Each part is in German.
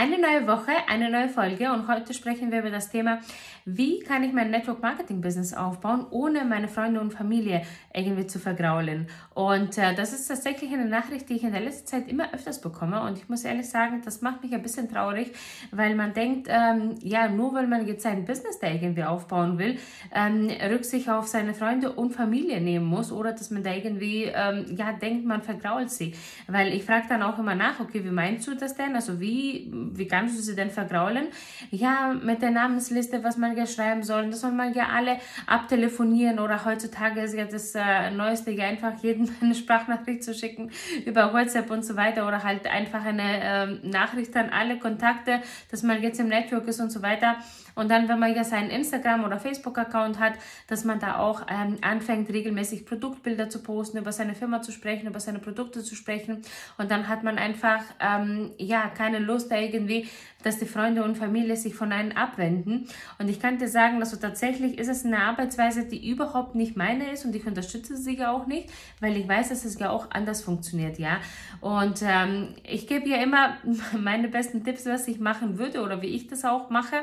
Eine neue Woche, eine neue Folge und heute sprechen wir über das Thema, wie kann ich mein Network Marketing Business aufbauen, ohne meine Freunde und Familie irgendwie zu vergraulen. Und äh, das ist tatsächlich eine Nachricht, die ich in der letzten Zeit immer öfters bekomme und ich muss ehrlich sagen, das macht mich ein bisschen traurig, weil man denkt, ähm, ja, nur weil man jetzt sein Business da irgendwie aufbauen will, ähm, Rücksicht auf seine Freunde und Familie nehmen muss oder dass man da irgendwie, ähm, ja, denkt, man vergrault sie. Weil ich frage dann auch immer nach, okay, wie meinst du das denn? Also wie wie kannst du sie denn vergraulen? Ja, mit der Namensliste, was man ja schreiben soll, das soll man ja alle abtelefonieren oder heutzutage ist ja das äh, Neueste, ja einfach jedem eine Sprachnachricht zu schicken über WhatsApp und so weiter oder halt einfach eine äh, Nachricht an alle Kontakte, dass man jetzt im Network ist und so weiter. Und dann, wenn man ja seinen Instagram- oder Facebook-Account hat, dass man da auch ähm, anfängt, regelmäßig Produktbilder zu posten, über seine Firma zu sprechen, über seine Produkte zu sprechen. Und dann hat man einfach, ähm, ja, keine Lust da irgendwie, dass die Freunde und Familie sich von einem abwenden. Und ich kann dir sagen, also tatsächlich ist es eine Arbeitsweise, die überhaupt nicht meine ist und ich unterstütze sie ja auch nicht, weil ich weiß, dass es ja auch anders funktioniert, ja. Und ähm, ich gebe ja immer meine besten Tipps, was ich machen würde oder wie ich das auch mache.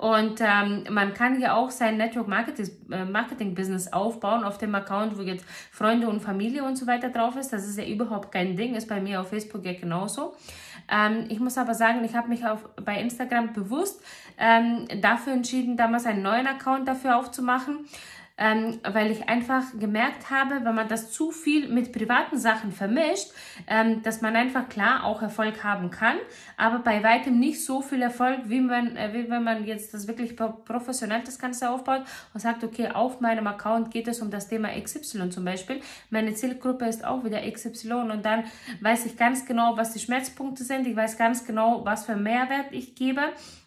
Und ähm, man kann ja auch sein Network Marketing, äh, Marketing Business aufbauen auf dem Account, wo jetzt Freunde und Familie und so weiter drauf ist. Das ist ja überhaupt kein Ding, ist bei mir auf Facebook ja genauso. Ähm, ich muss aber sagen, ich habe mich auf, bei Instagram bewusst ähm, dafür entschieden, damals einen neuen Account dafür aufzumachen ähm, weil ich einfach gemerkt habe, wenn man das zu viel mit privaten Sachen vermischt, ähm, dass man einfach klar auch Erfolg haben kann, aber bei weitem nicht so viel Erfolg, wie, man, äh, wie wenn man jetzt das wirklich professionell das Ganze aufbaut und sagt, okay, auf meinem Account geht es um das Thema XY zum Beispiel. Meine Zielgruppe ist auch wieder XY und dann weiß ich ganz genau, was die Schmerzpunkte sind. Ich weiß ganz genau, was für Mehrwert ich gebe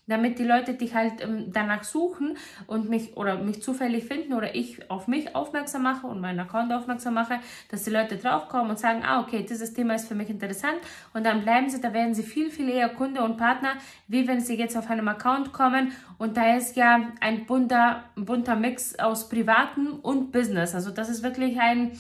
damit die Leute dich halt ähm, danach suchen und mich oder mich zufällig finden oder ich auf mich aufmerksam mache und meinen Account aufmerksam mache, dass die Leute draufkommen und sagen, ah, okay, dieses Thema ist für mich interessant und dann bleiben sie, da werden sie viel, viel eher Kunde und Partner, wie wenn sie jetzt auf einem Account kommen und da ist ja ein bunter, bunter Mix aus Privaten und Business. Also das ist wirklich ein,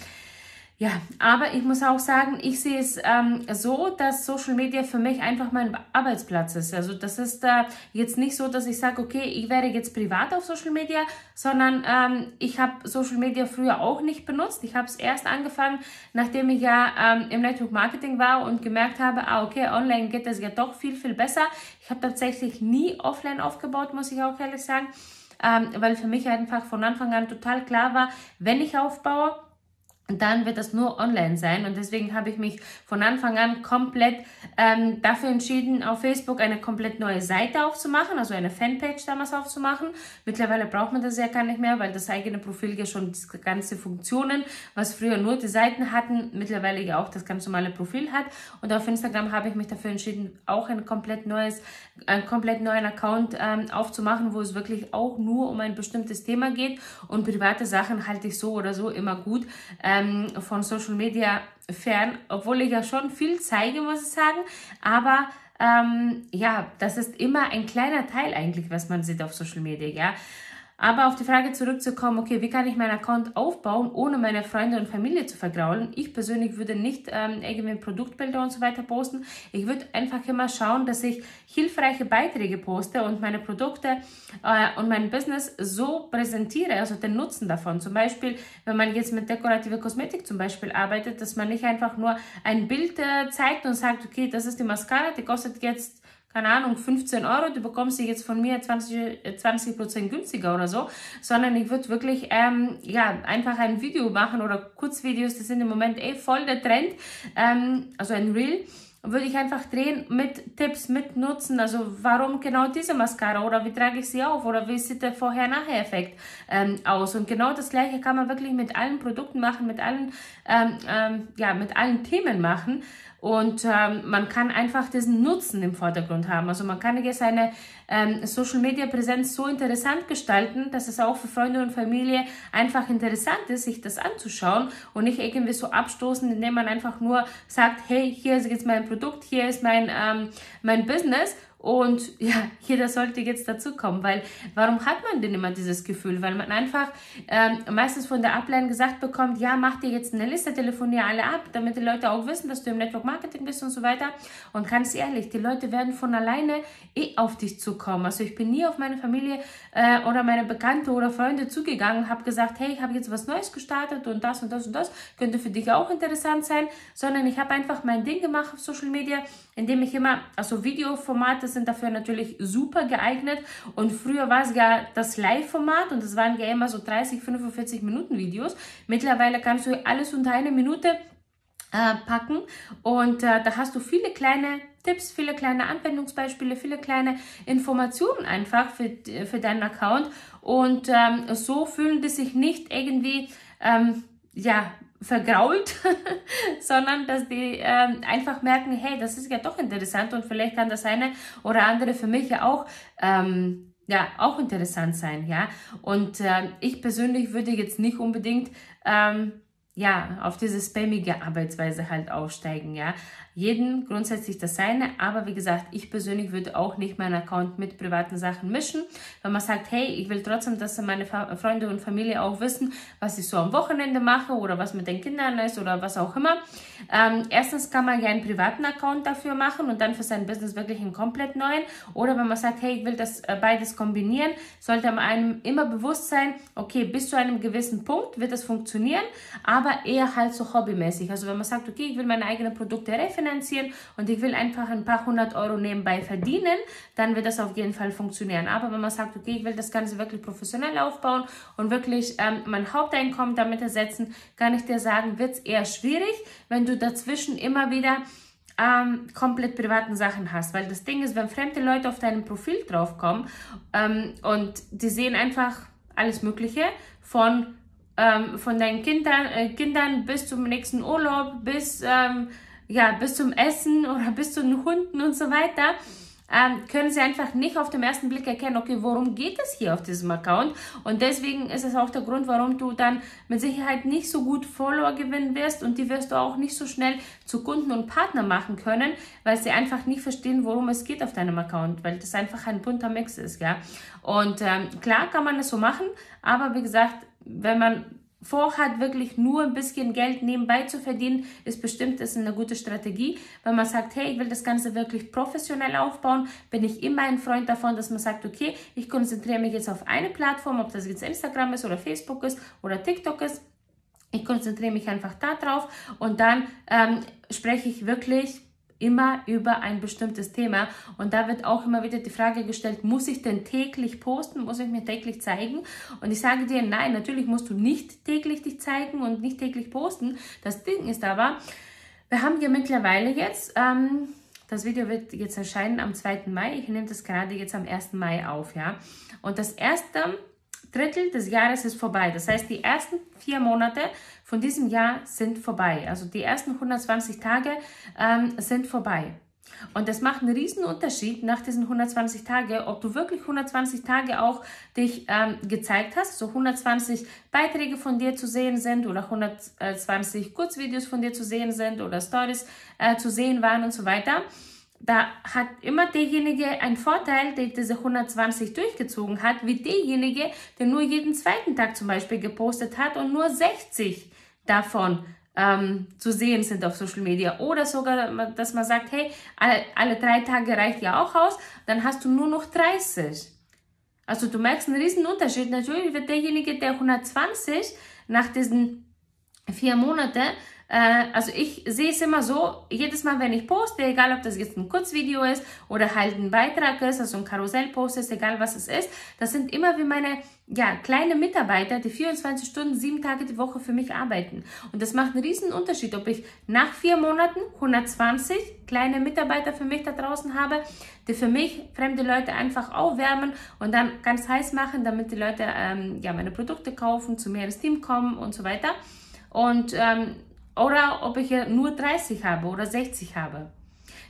ja, aber ich muss auch sagen, ich sehe es ähm, so, dass Social Media für mich einfach mein Arbeitsplatz ist. Also das ist äh, jetzt nicht so, dass ich sage, okay, ich werde jetzt privat auf Social Media, sondern ähm, ich habe Social Media früher auch nicht benutzt. Ich habe es erst angefangen, nachdem ich ja ähm, im Network Marketing war und gemerkt habe, ah, okay, online geht es ja doch viel, viel besser. Ich habe tatsächlich nie offline aufgebaut, muss ich auch ehrlich sagen, ähm, weil für mich einfach von Anfang an total klar war, wenn ich aufbaue, dann wird das nur online sein. Und deswegen habe ich mich von Anfang an komplett ähm, dafür entschieden, auf Facebook eine komplett neue Seite aufzumachen, also eine Fanpage damals aufzumachen. Mittlerweile braucht man das ja gar nicht mehr, weil das eigene Profil ja schon die ganze Funktionen, was früher nur die Seiten hatten, mittlerweile ja auch das ganz normale Profil hat. Und auf Instagram habe ich mich dafür entschieden, auch ein komplett neues, einen komplett neuen Account ähm, aufzumachen, wo es wirklich auch nur um ein bestimmtes Thema geht. Und private Sachen halte ich so oder so immer gut. Ähm, ähm, von Social Media fern, obwohl ich ja schon viel zeige, muss ich sagen. Aber ähm, ja, das ist immer ein kleiner Teil eigentlich, was man sieht auf Social Media, ja. Aber auf die Frage zurückzukommen, okay, wie kann ich meinen Account aufbauen, ohne meine Freunde und Familie zu vergraulen? Ich persönlich würde nicht ähm, irgendwie Produktbilder und so weiter posten. Ich würde einfach immer schauen, dass ich hilfreiche Beiträge poste und meine Produkte äh, und mein Business so präsentiere, also den Nutzen davon. Zum Beispiel, wenn man jetzt mit dekorative Kosmetik zum Beispiel arbeitet, dass man nicht einfach nur ein Bild äh, zeigt und sagt, okay, das ist die Mascara, die kostet jetzt keine Ahnung, 15 Euro, du bekommst sie jetzt von mir 20, 20 Prozent günstiger oder so, sondern ich würde wirklich, ähm, ja, einfach ein Video machen oder Kurzvideos, das sind im Moment eh voll der Trend, ähm, also ein Reel, würde ich einfach drehen mit Tipps, mit Nutzen, also warum genau diese Mascara oder wie trage ich sie auf oder wie sieht der Vorher-Nachher-Effekt ähm, aus. Und genau das gleiche kann man wirklich mit allen Produkten machen, mit allen, ähm, ähm, ja, mit allen Themen machen. Und ähm, man kann einfach diesen Nutzen im Vordergrund haben. Also man kann jetzt eine ähm, Social Media Präsenz so interessant gestalten, dass es auch für Freunde und Familie einfach interessant ist, sich das anzuschauen und nicht irgendwie so abstoßen, indem man einfach nur sagt, hey, hier ist jetzt mein Produkt, hier ist mein, ähm, mein Business und ja, jeder sollte jetzt dazukommen, weil warum hat man denn immer dieses Gefühl? Weil man einfach ähm, meistens von der Upline gesagt bekommt, ja, mach dir jetzt eine Liste, telefoniere alle ab, damit die Leute auch wissen, dass du im Network Marketing bist und so weiter. Und ganz ehrlich, die Leute werden von alleine eh auf dich zukommen. Also ich bin nie auf meine Familie äh, oder meine Bekannte oder Freunde zugegangen und habe gesagt, hey, ich habe jetzt was Neues gestartet und das und das und das könnte für dich auch interessant sein, sondern ich habe einfach mein Ding gemacht auf Social Media, indem ich immer, also Videoformate sind dafür natürlich super geeignet. Und früher war es ja das Live-Format und das waren ja immer so 30, 45 Minuten Videos. Mittlerweile kannst du alles unter eine Minute äh, packen und äh, da hast du viele kleine Tipps, viele kleine Anwendungsbeispiele, viele kleine Informationen einfach für, für deinen Account und ähm, so fühlen die sich nicht irgendwie ähm, ja, vergrault, sondern dass die ähm, einfach merken, hey, das ist ja doch interessant und vielleicht kann das eine oder andere für mich ja auch ähm, ja auch interessant sein, ja. Und äh, ich persönlich würde jetzt nicht unbedingt ähm, ja, auf diese spammige Arbeitsweise halt aufsteigen, ja. Jeden grundsätzlich das seine, aber wie gesagt, ich persönlich würde auch nicht meinen Account mit privaten Sachen mischen. Wenn man sagt, hey, ich will trotzdem, dass meine Freunde und Familie auch wissen, was ich so am Wochenende mache oder was mit den Kindern ist oder was auch immer. Ähm, erstens kann man ja einen privaten Account dafür machen und dann für sein Business wirklich einen komplett neuen. Oder wenn man sagt, hey, ich will das äh, beides kombinieren, sollte man einem immer bewusst sein, okay, bis zu einem gewissen Punkt wird das funktionieren, aber eher halt so hobbymäßig. Also wenn man sagt, okay, ich will meine eigenen Produkte refinanzieren, finanzieren und ich will einfach ein paar hundert Euro nebenbei verdienen, dann wird das auf jeden Fall funktionieren. Aber wenn man sagt, okay, ich will das Ganze wirklich professionell aufbauen und wirklich ähm, mein Haupteinkommen damit ersetzen, kann ich dir sagen, wird es eher schwierig, wenn du dazwischen immer wieder ähm, komplett privaten Sachen hast. Weil das Ding ist, wenn fremde Leute auf deinem Profil draufkommen ähm, und die sehen einfach alles Mögliche von ähm, von deinen Kindern, äh, Kindern bis zum nächsten Urlaub, bis ähm, ja, bis zum Essen oder bis zu den Hunden und so weiter, ähm, können sie einfach nicht auf den ersten Blick erkennen, okay, worum geht es hier auf diesem Account? Und deswegen ist es auch der Grund, warum du dann mit Sicherheit nicht so gut Follower gewinnen wirst und die wirst du auch nicht so schnell zu Kunden und Partner machen können, weil sie einfach nicht verstehen, worum es geht auf deinem Account, weil das einfach ein bunter Mix ist, ja. Und ähm, klar kann man es so machen, aber wie gesagt, wenn man vorhat, wirklich nur ein bisschen Geld nebenbei zu verdienen, ist bestimmt ist eine gute Strategie. Wenn man sagt, hey, ich will das Ganze wirklich professionell aufbauen, bin ich immer ein Freund davon, dass man sagt, okay, ich konzentriere mich jetzt auf eine Plattform, ob das jetzt Instagram ist oder Facebook ist oder TikTok ist. Ich konzentriere mich einfach da drauf und dann ähm, spreche ich wirklich immer über ein bestimmtes Thema. Und da wird auch immer wieder die Frage gestellt, muss ich denn täglich posten? Muss ich mir täglich zeigen? Und ich sage dir, nein, natürlich musst du nicht täglich dich zeigen und nicht täglich posten. Das Ding ist aber, wir haben ja mittlerweile jetzt, ähm, das Video wird jetzt erscheinen am 2. Mai. Ich nehme das gerade jetzt am 1. Mai auf, ja. Und das erste Drittel des Jahres ist vorbei. Das heißt, die ersten vier Monate von diesem Jahr sind vorbei. Also die ersten 120 Tage ähm, sind vorbei. Und das macht einen riesen Unterschied nach diesen 120 Tagen, ob du wirklich 120 Tage auch dich ähm, gezeigt hast, so 120 Beiträge von dir zu sehen sind oder 120 Kurzvideos von dir zu sehen sind oder Stories äh, zu sehen waren und so weiter da hat immer derjenige einen Vorteil, der diese 120 durchgezogen hat, wie derjenige, der nur jeden zweiten Tag zum Beispiel gepostet hat und nur 60 davon ähm, zu sehen sind auf Social Media. Oder sogar, dass man sagt, hey, alle, alle drei Tage reicht ja auch aus, dann hast du nur noch 30. Also du merkst einen riesen Unterschied. Natürlich wird derjenige, der 120 nach diesen vier Monaten also ich sehe es immer so, jedes Mal, wenn ich poste, egal ob das jetzt ein Kurzvideo ist oder halt ein Beitrag ist, also ein Karussellpost ist, egal was es ist, das sind immer wie meine ja, kleine Mitarbeiter, die 24 Stunden, sieben Tage die Woche für mich arbeiten. Und das macht einen riesen Unterschied, ob ich nach vier Monaten 120 kleine Mitarbeiter für mich da draußen habe, die für mich fremde Leute einfach aufwärmen und dann ganz heiß machen, damit die Leute ähm, ja, meine Produkte kaufen, zu mir ins Team kommen und so weiter. Und ähm, oder ob ich nur 30 habe oder 60 habe.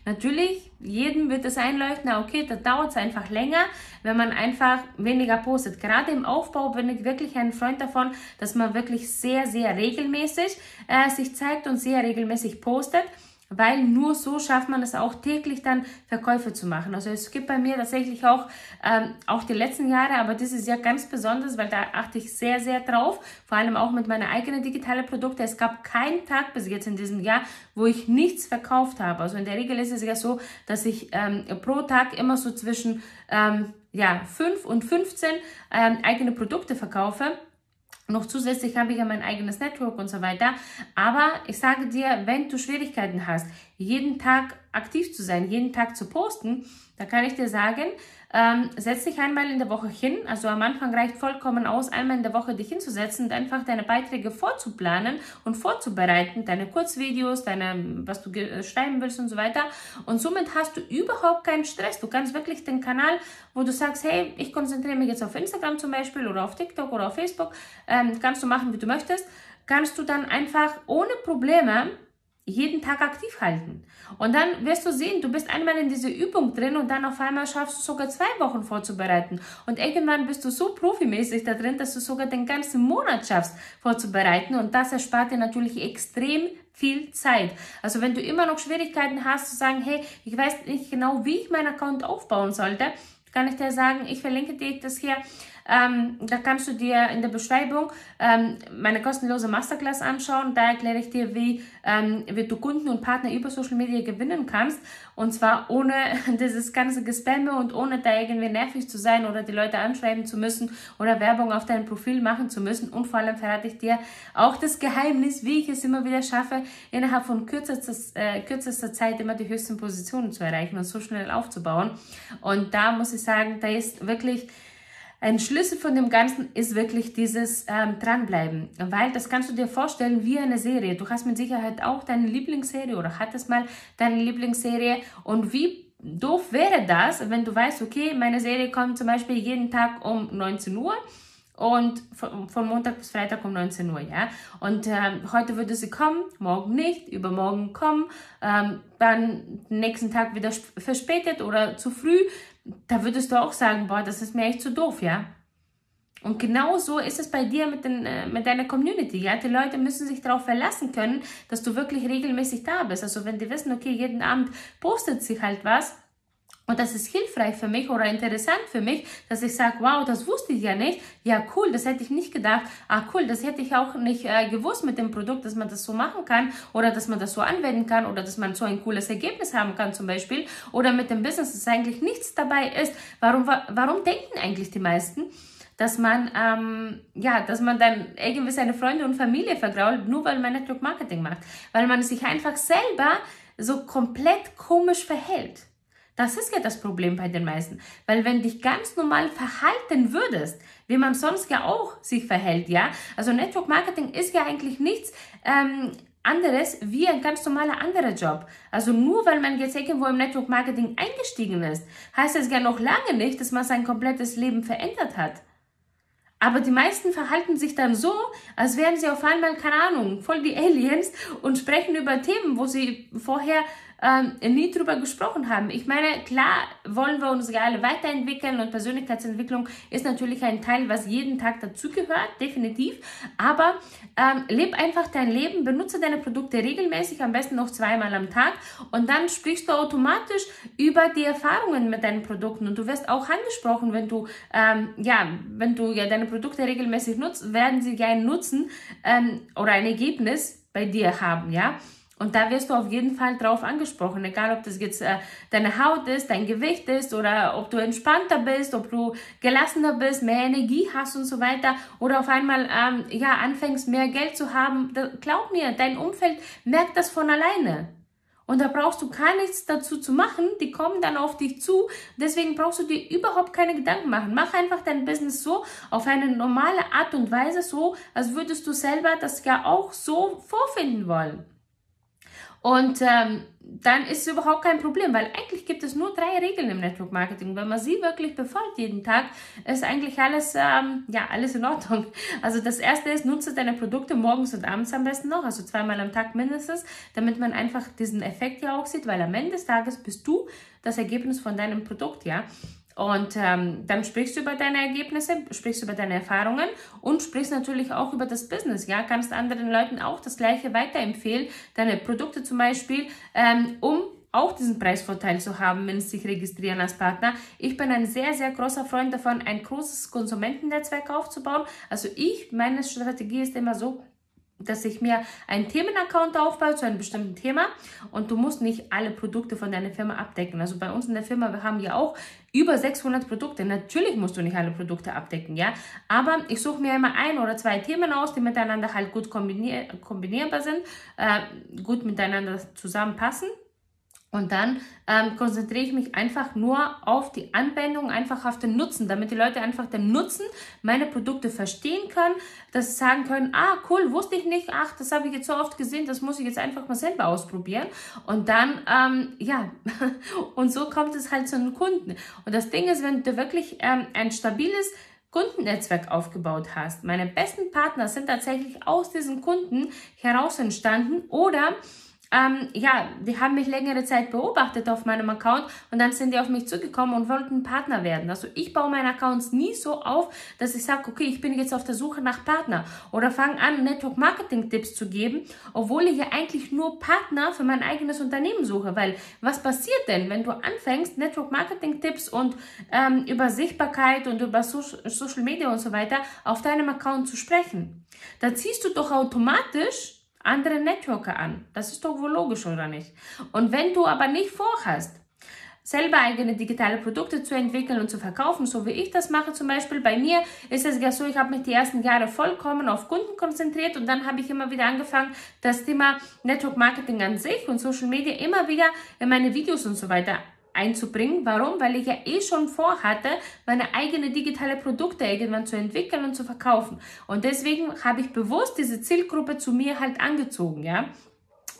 Natürlich, jedem wird es einleuchten, okay, da dauert es einfach länger, wenn man einfach weniger postet. Gerade im Aufbau bin ich wirklich ein Freund davon, dass man wirklich sehr, sehr regelmäßig äh, sich zeigt und sehr regelmäßig postet weil nur so schafft man es auch täglich dann Verkäufe zu machen. Also es gibt bei mir tatsächlich auch, ähm, auch die letzten Jahre, aber das ist ja ganz besonders, weil da achte ich sehr, sehr drauf, vor allem auch mit meinen eigenen digitalen Produkten. Es gab keinen Tag bis jetzt in diesem Jahr, wo ich nichts verkauft habe. Also in der Regel ist es ja so, dass ich ähm, pro Tag immer so zwischen ähm, ja, 5 und 15 ähm, eigene Produkte verkaufe. Noch zusätzlich habe ich ja mein eigenes Network und so weiter. Aber ich sage dir, wenn du Schwierigkeiten hast, jeden Tag aktiv zu sein, jeden Tag zu posten, da kann ich dir sagen, ähm, setz dich einmal in der Woche hin. Also am Anfang reicht vollkommen aus, einmal in der Woche dich hinzusetzen und einfach deine Beiträge vorzuplanen und vorzubereiten, deine Kurzvideos, deine, was du schreiben willst und so weiter. Und somit hast du überhaupt keinen Stress. Du kannst wirklich den Kanal, wo du sagst, hey, ich konzentriere mich jetzt auf Instagram zum Beispiel oder auf TikTok oder auf Facebook, ähm, kannst du machen, wie du möchtest, kannst du dann einfach ohne Probleme jeden Tag aktiv halten. Und dann wirst du sehen, du bist einmal in diese Übung drin und dann auf einmal schaffst du sogar zwei Wochen vorzubereiten. Und irgendwann bist du so profimäßig da drin, dass du sogar den ganzen Monat schaffst vorzubereiten. Und das erspart dir natürlich extrem viel Zeit. Also wenn du immer noch Schwierigkeiten hast zu sagen, hey, ich weiß nicht genau, wie ich meinen Account aufbauen sollte, kann ich dir sagen, ich verlinke dir das hier ähm, da kannst du dir in der Beschreibung ähm, meine kostenlose Masterclass anschauen. Da erkläre ich dir, wie, ähm, wie du Kunden und Partner über Social Media gewinnen kannst. Und zwar ohne dieses ganze Gespamme und ohne da irgendwie nervig zu sein oder die Leute anschreiben zu müssen oder Werbung auf dein Profil machen zu müssen. Und vor allem verrate ich dir auch das Geheimnis, wie ich es immer wieder schaffe, innerhalb von kürzester, äh, kürzester Zeit immer die höchsten Positionen zu erreichen und so schnell aufzubauen. Und da muss ich sagen, da ist wirklich ein Schlüssel von dem Ganzen ist wirklich dieses ähm, Dranbleiben, weil das kannst du dir vorstellen wie eine Serie. Du hast mit Sicherheit auch deine Lieblingsserie oder hattest mal deine Lieblingsserie und wie doof wäre das, wenn du weißt, okay, meine Serie kommt zum Beispiel jeden Tag um 19 Uhr und von, Montag bis Freitag um 19 Uhr, ja. Und ähm, heute würde sie kommen, morgen nicht, übermorgen kommen, ähm, dann nächsten Tag wieder verspätet oder zu früh da würdest du auch sagen, boah, das ist mir echt zu doof, ja. Und genau so ist es bei dir mit, den, äh, mit deiner Community. Ja? Die Leute müssen sich darauf verlassen können, dass du wirklich regelmäßig da bist. Also wenn die wissen, okay, jeden Abend postet sich halt was, und das ist hilfreich für mich oder interessant für mich, dass ich sage, wow, das wusste ich ja nicht. Ja, cool, das hätte ich nicht gedacht. Ah, cool, das hätte ich auch nicht äh, gewusst mit dem Produkt, dass man das so machen kann oder dass man das so anwenden kann oder dass man so ein cooles Ergebnis haben kann zum Beispiel. Oder mit dem Business, dass eigentlich nichts dabei ist. Warum, warum denken eigentlich die meisten? dass man, ähm, ja, dass man dann irgendwie seine Freunde und Familie vergrault, nur weil man Network Marketing macht. Weil man sich einfach selber so komplett komisch verhält. Das ist ja das Problem bei den meisten. Weil wenn dich ganz normal verhalten würdest, wie man sonst ja auch sich verhält, ja, also Network Marketing ist ja eigentlich nichts ähm, anderes wie ein ganz normaler anderer Job. Also nur weil man jetzt irgendwo im Network Marketing eingestiegen ist, heißt das ja noch lange nicht, dass man sein komplettes Leben verändert hat. Aber die meisten verhalten sich dann so, als wären sie auf einmal, keine Ahnung, voll die Aliens und sprechen über Themen, wo sie vorher ähm, nie drüber gesprochen haben. Ich meine, klar wollen wir uns alle weiterentwickeln und Persönlichkeitsentwicklung ist natürlich ein Teil, was jeden Tag dazugehört, definitiv. Aber ähm, leb einfach dein Leben, benutze deine Produkte regelmäßig, am besten noch zweimal am Tag und dann sprichst du automatisch über die Erfahrungen mit deinen Produkten und du wirst auch angesprochen, wenn du ähm, ja, wenn du ja deine Produkte regelmäßig nutzt, werden sie ja einen Nutzen ähm, oder ein Ergebnis bei dir haben, ja. Und da wirst du auf jeden Fall drauf angesprochen, egal ob das jetzt äh, deine Haut ist, dein Gewicht ist oder ob du entspannter bist, ob du gelassener bist, mehr Energie hast und so weiter oder auf einmal ähm, ja anfängst mehr Geld zu haben. Da, glaub mir, dein Umfeld merkt das von alleine. Und da brauchst du gar nichts dazu zu machen, die kommen dann auf dich zu. Deswegen brauchst du dir überhaupt keine Gedanken machen. Mach einfach dein Business so, auf eine normale Art und Weise, so, als würdest du selber das ja auch so vorfinden wollen. Und ähm, dann ist es überhaupt kein Problem, weil eigentlich gibt es nur drei Regeln im Network Marketing. Wenn man sie wirklich befolgt jeden Tag, ist eigentlich alles, ähm, ja, alles in Ordnung. Also das erste ist, nutze deine Produkte morgens und abends am besten noch, also zweimal am Tag mindestens, damit man einfach diesen Effekt ja auch sieht, weil am Ende des Tages bist du das Ergebnis von deinem Produkt, ja. Und ähm, dann sprichst du über deine Ergebnisse, sprichst über deine Erfahrungen und sprichst natürlich auch über das Business. Ja, kannst anderen Leuten auch das Gleiche weiterempfehlen, deine Produkte zum Beispiel, ähm, um auch diesen Preisvorteil zu haben, wenn sie sich registrieren als Partner. Ich bin ein sehr, sehr großer Freund davon, ein großes Konsumentennetzwerk aufzubauen. Also ich, meine Strategie ist immer so, dass ich mir einen Themenaccount aufbaue zu einem bestimmten Thema und du musst nicht alle Produkte von deiner Firma abdecken. Also bei uns in der Firma, wir haben ja auch über 600 Produkte. Natürlich musst du nicht alle Produkte abdecken, ja, aber ich suche mir immer ein oder zwei Themen aus, die miteinander halt gut kombinier kombinierbar sind, äh, gut miteinander zusammenpassen und dann ähm, konzentriere ich mich einfach nur auf die Anwendung, einfach auf den Nutzen, damit die Leute einfach den Nutzen meiner Produkte verstehen können, dass sie sagen können, ah cool, wusste ich nicht, ach, das habe ich jetzt so oft gesehen, das muss ich jetzt einfach mal selber ausprobieren. Und dann, ähm, ja, und so kommt es halt zu den Kunden. Und das Ding ist, wenn du wirklich ähm, ein stabiles Kundennetzwerk aufgebaut hast, meine besten Partner sind tatsächlich aus diesen Kunden heraus entstanden oder ähm, ja, die haben mich längere Zeit beobachtet auf meinem Account und dann sind die auf mich zugekommen und wollten Partner werden. Also ich baue meine Accounts nie so auf, dass ich sage, okay, ich bin jetzt auf der Suche nach Partner oder fange an, Network Marketing Tipps zu geben, obwohl ich ja eigentlich nur Partner für mein eigenes Unternehmen suche. Weil was passiert denn, wenn du anfängst, Network Marketing Tipps und ähm, über Sichtbarkeit und über so Social Media und so weiter auf deinem Account zu sprechen? Da ziehst du doch automatisch andere Networker an. Das ist doch wohl logisch, oder nicht? Und wenn du aber nicht vorhast, selber eigene digitale Produkte zu entwickeln und zu verkaufen, so wie ich das mache zum Beispiel. Bei mir ist es ja so, ich habe mich die ersten Jahre vollkommen auf Kunden konzentriert und dann habe ich immer wieder angefangen, das Thema Network Marketing an sich und Social Media immer wieder in meine Videos und so weiter einzubringen. Warum? Weil ich ja eh schon vorhatte, meine eigene digitale Produkte irgendwann zu entwickeln und zu verkaufen. Und deswegen habe ich bewusst diese Zielgruppe zu mir halt angezogen, ja.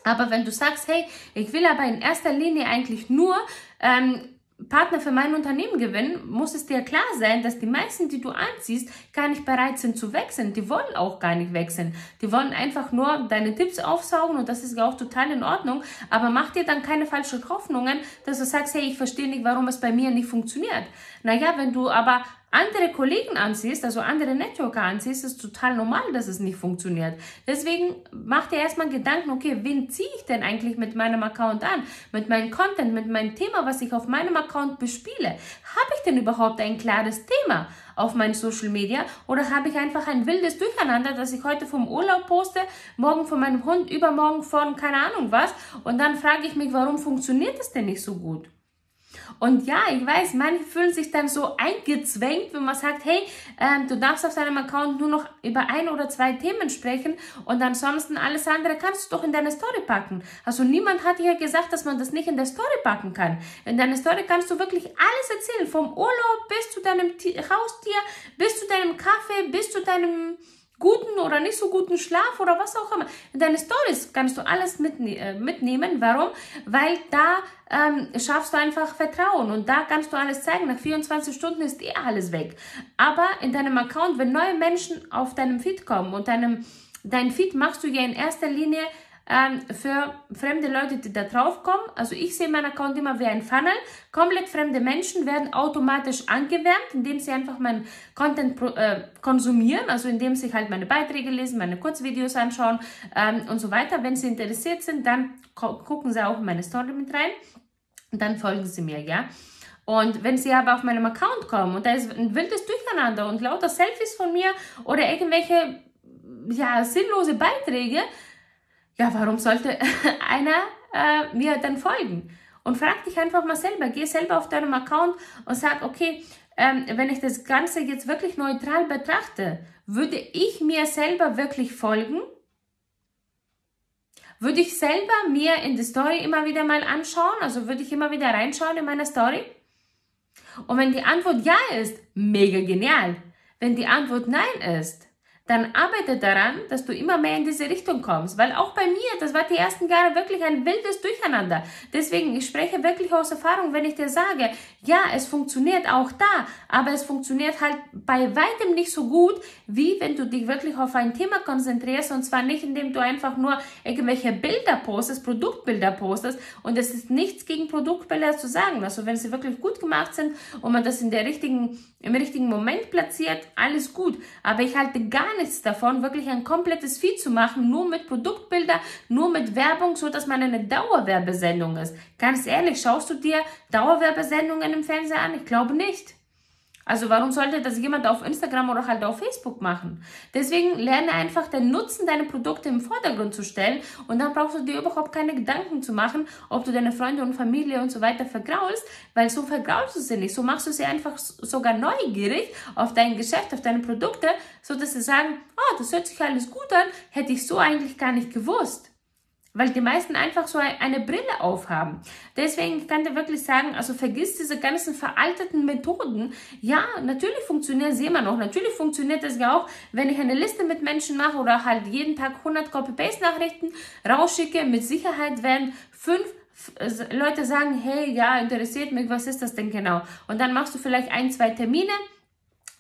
Aber wenn du sagst, hey, ich will aber in erster Linie eigentlich nur ähm, Partner für mein Unternehmen gewinnen, muss es dir klar sein, dass die meisten, die du anziehst, gar nicht bereit sind zu wechseln. Die wollen auch gar nicht wechseln. Die wollen einfach nur deine Tipps aufsaugen und das ist ja auch total in Ordnung. Aber mach dir dann keine falschen Hoffnungen, dass du sagst, hey, ich verstehe nicht, warum es bei mir nicht funktioniert. Naja, wenn du aber andere Kollegen anziehst, also andere Networker anziehst, ist total normal, dass es nicht funktioniert. Deswegen mach dir erstmal Gedanken, okay, wen ziehe ich denn eigentlich mit meinem Account an? Mit meinem Content, mit meinem Thema, was ich auf meinem Account bespiele? Habe ich denn überhaupt ein klares Thema auf meinen Social Media oder habe ich einfach ein wildes Durcheinander, dass ich heute vom Urlaub poste, morgen von meinem Hund, übermorgen von keine Ahnung was und dann frage ich mich, warum funktioniert es denn nicht so gut? Und ja, ich weiß, manche fühlen sich dann so eingezwängt, wenn man sagt, hey, ähm, du darfst auf deinem Account nur noch über ein oder zwei Themen sprechen und ansonsten alles andere kannst du doch in deine Story packen. Also niemand hat hier gesagt, dass man das nicht in der Story packen kann. In deiner Story kannst du wirklich alles erzählen, vom Urlaub bis zu deinem Haustier, bis zu deinem Kaffee, bis zu deinem guten oder nicht so guten Schlaf oder was auch immer. In deine Stories kannst du alles mitne äh, mitnehmen. Warum? Weil da ähm, schaffst du einfach Vertrauen und da kannst du alles zeigen. Nach 24 Stunden ist eh alles weg. Aber in deinem Account, wenn neue Menschen auf deinem Feed kommen und deinem, dein Feed machst du ja in erster Linie ähm, für fremde Leute, die da drauf kommen. Also ich sehe meinen Account immer wie ein Funnel. Komplett fremde Menschen werden automatisch angewärmt, indem sie einfach meinen Content äh, konsumieren, also indem sie halt meine Beiträge lesen, meine Kurzvideos anschauen ähm, und so weiter. Wenn sie interessiert sind, dann gucken sie auch in meine Story mit rein und dann folgen sie mir, ja. Und wenn sie aber auf meinem Account kommen und da ist ein wildes Durcheinander und lauter Selfies von mir oder irgendwelche ja, sinnlose Beiträge, ja, warum sollte einer äh, mir dann folgen? Und frag dich einfach mal selber, geh selber auf deinem Account und sag, okay, ähm, wenn ich das Ganze jetzt wirklich neutral betrachte, würde ich mir selber wirklich folgen? Würde ich selber mir in die Story immer wieder mal anschauen? Also würde ich immer wieder reinschauen in meine Story? Und wenn die Antwort ja ist, mega genial. Wenn die Antwort nein ist, dann arbeite daran, dass du immer mehr in diese Richtung kommst. Weil auch bei mir, das war die ersten Jahre wirklich ein wildes Durcheinander. Deswegen, ich spreche wirklich aus Erfahrung, wenn ich dir sage, ja, es funktioniert auch da, aber es funktioniert halt bei weitem nicht so gut, wie wenn du dich wirklich auf ein Thema konzentrierst und zwar nicht, indem du einfach nur irgendwelche Bilder postest, Produktbilder postest und es ist nichts gegen Produktbilder zu sagen. Also wenn sie wirklich gut gemacht sind und man das in der richtigen, im richtigen Moment platziert, alles gut. Aber ich halte gar nichts davon, wirklich ein komplettes Feed zu machen, nur mit Produktbilder, nur mit Werbung, so dass man eine Dauerwerbesendung ist. Ganz ehrlich, schaust du dir Dauerwerbesendungen im Fernsehen an? Ich glaube nicht. Also warum sollte das jemand auf Instagram oder halt auf Facebook machen? Deswegen lerne einfach den Nutzen deiner Produkte im Vordergrund zu stellen und dann brauchst du dir überhaupt keine Gedanken zu machen, ob du deine Freunde und Familie und so weiter vergraulst, weil so vergraulst du sie nicht. So machst du sie einfach sogar neugierig auf dein Geschäft, auf deine Produkte, so dass sie sagen, oh, das hört sich alles gut an, hätte ich so eigentlich gar nicht gewusst weil die meisten einfach so eine Brille aufhaben. Deswegen kann ich wirklich sagen, also vergiss diese ganzen veralteten Methoden. Ja, natürlich funktionieren sie immer noch. Natürlich funktioniert es ja auch, wenn ich eine Liste mit Menschen mache oder halt jeden Tag 100 Copy-Paste-Nachrichten rausschicke. Mit Sicherheit werden fünf Leute sagen, hey, ja, interessiert mich, was ist das denn genau? Und dann machst du vielleicht ein, zwei Termine.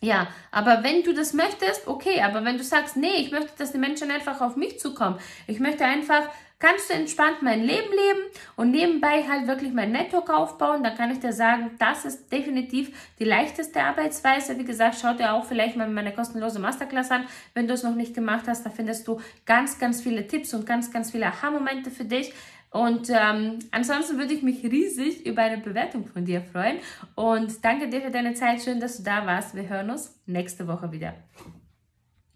Ja, aber wenn du das möchtest, okay, aber wenn du sagst, nee, ich möchte, dass die Menschen einfach auf mich zukommen, ich möchte einfach kannst du entspannt mein Leben leben und nebenbei halt wirklich mein Network aufbauen, dann kann ich dir sagen, das ist definitiv die leichteste Arbeitsweise. Wie gesagt, schau dir auch vielleicht mal meine kostenlose Masterclass an, wenn du es noch nicht gemacht hast. Da findest du ganz, ganz viele Tipps und ganz, ganz viele Aha-Momente für dich. Und ähm, ansonsten würde ich mich riesig über eine Bewertung von dir freuen. Und danke dir für deine Zeit. Schön, dass du da warst. Wir hören uns nächste Woche wieder.